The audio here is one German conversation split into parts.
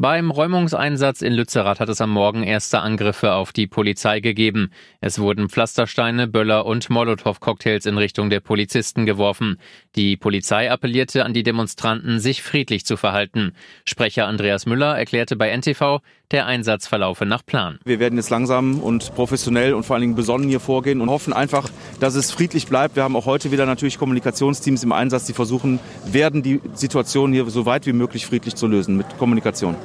Beim Räumungseinsatz in Lützerath hat es am Morgen erste Angriffe auf die Polizei gegeben. Es wurden Pflastersteine, Böller und Molotow-Cocktails in Richtung der Polizisten geworfen. Die Polizei appellierte an die Demonstranten, sich friedlich zu verhalten. Sprecher Andreas Müller erklärte bei NTV, der Einsatz verlaufe nach Plan. Wir werden jetzt langsam und professionell und vor allen Dingen besonnen hier vorgehen und hoffen einfach, dass es friedlich bleibt. Wir haben auch heute wieder natürlich Kommunikationsteams im Einsatz, die versuchen werden, die Situation hier so weit wie möglich friedlich zu lösen mit Kommunikation.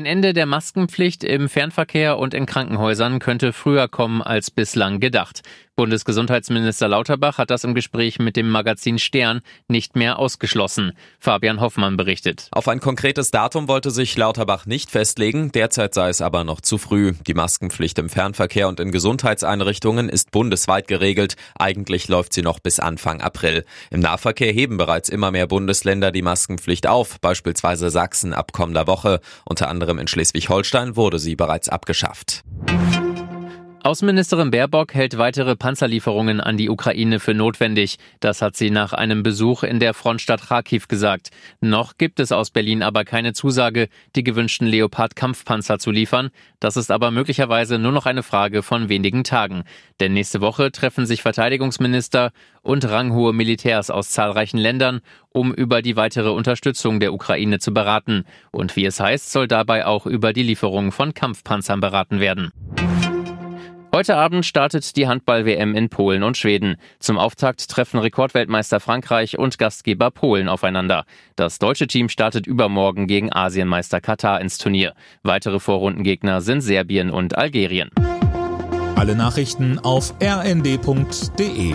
Ein Ende der Maskenpflicht im Fernverkehr und in Krankenhäusern könnte früher kommen als bislang gedacht. Bundesgesundheitsminister Lauterbach hat das im Gespräch mit dem Magazin Stern nicht mehr ausgeschlossen. Fabian Hoffmann berichtet. Auf ein konkretes Datum wollte sich Lauterbach nicht festlegen, derzeit sei es aber noch zu früh. Die Maskenpflicht im Fernverkehr und in Gesundheitseinrichtungen ist bundesweit geregelt. Eigentlich läuft sie noch bis Anfang April. Im Nahverkehr heben bereits immer mehr Bundesländer die Maskenpflicht auf, beispielsweise Sachsen ab kommender Woche. Unter anderem in Schleswig-Holstein wurde sie bereits abgeschafft. Außenministerin Baerbock hält weitere Panzerlieferungen an die Ukraine für notwendig. Das hat sie nach einem Besuch in der Frontstadt Kharkiv gesagt. Noch gibt es aus Berlin aber keine Zusage, die gewünschten Leopard-Kampfpanzer zu liefern. Das ist aber möglicherweise nur noch eine Frage von wenigen Tagen. Denn nächste Woche treffen sich Verteidigungsminister und ranghohe Militärs aus zahlreichen Ländern, um über die weitere Unterstützung der Ukraine zu beraten. Und wie es heißt, soll dabei auch über die Lieferung von Kampfpanzern beraten werden. Heute Abend startet die Handball-WM in Polen und Schweden. Zum Auftakt treffen Rekordweltmeister Frankreich und Gastgeber Polen aufeinander. Das deutsche Team startet übermorgen gegen Asienmeister Katar ins Turnier. Weitere Vorrundengegner sind Serbien und Algerien. Alle Nachrichten auf rnd.de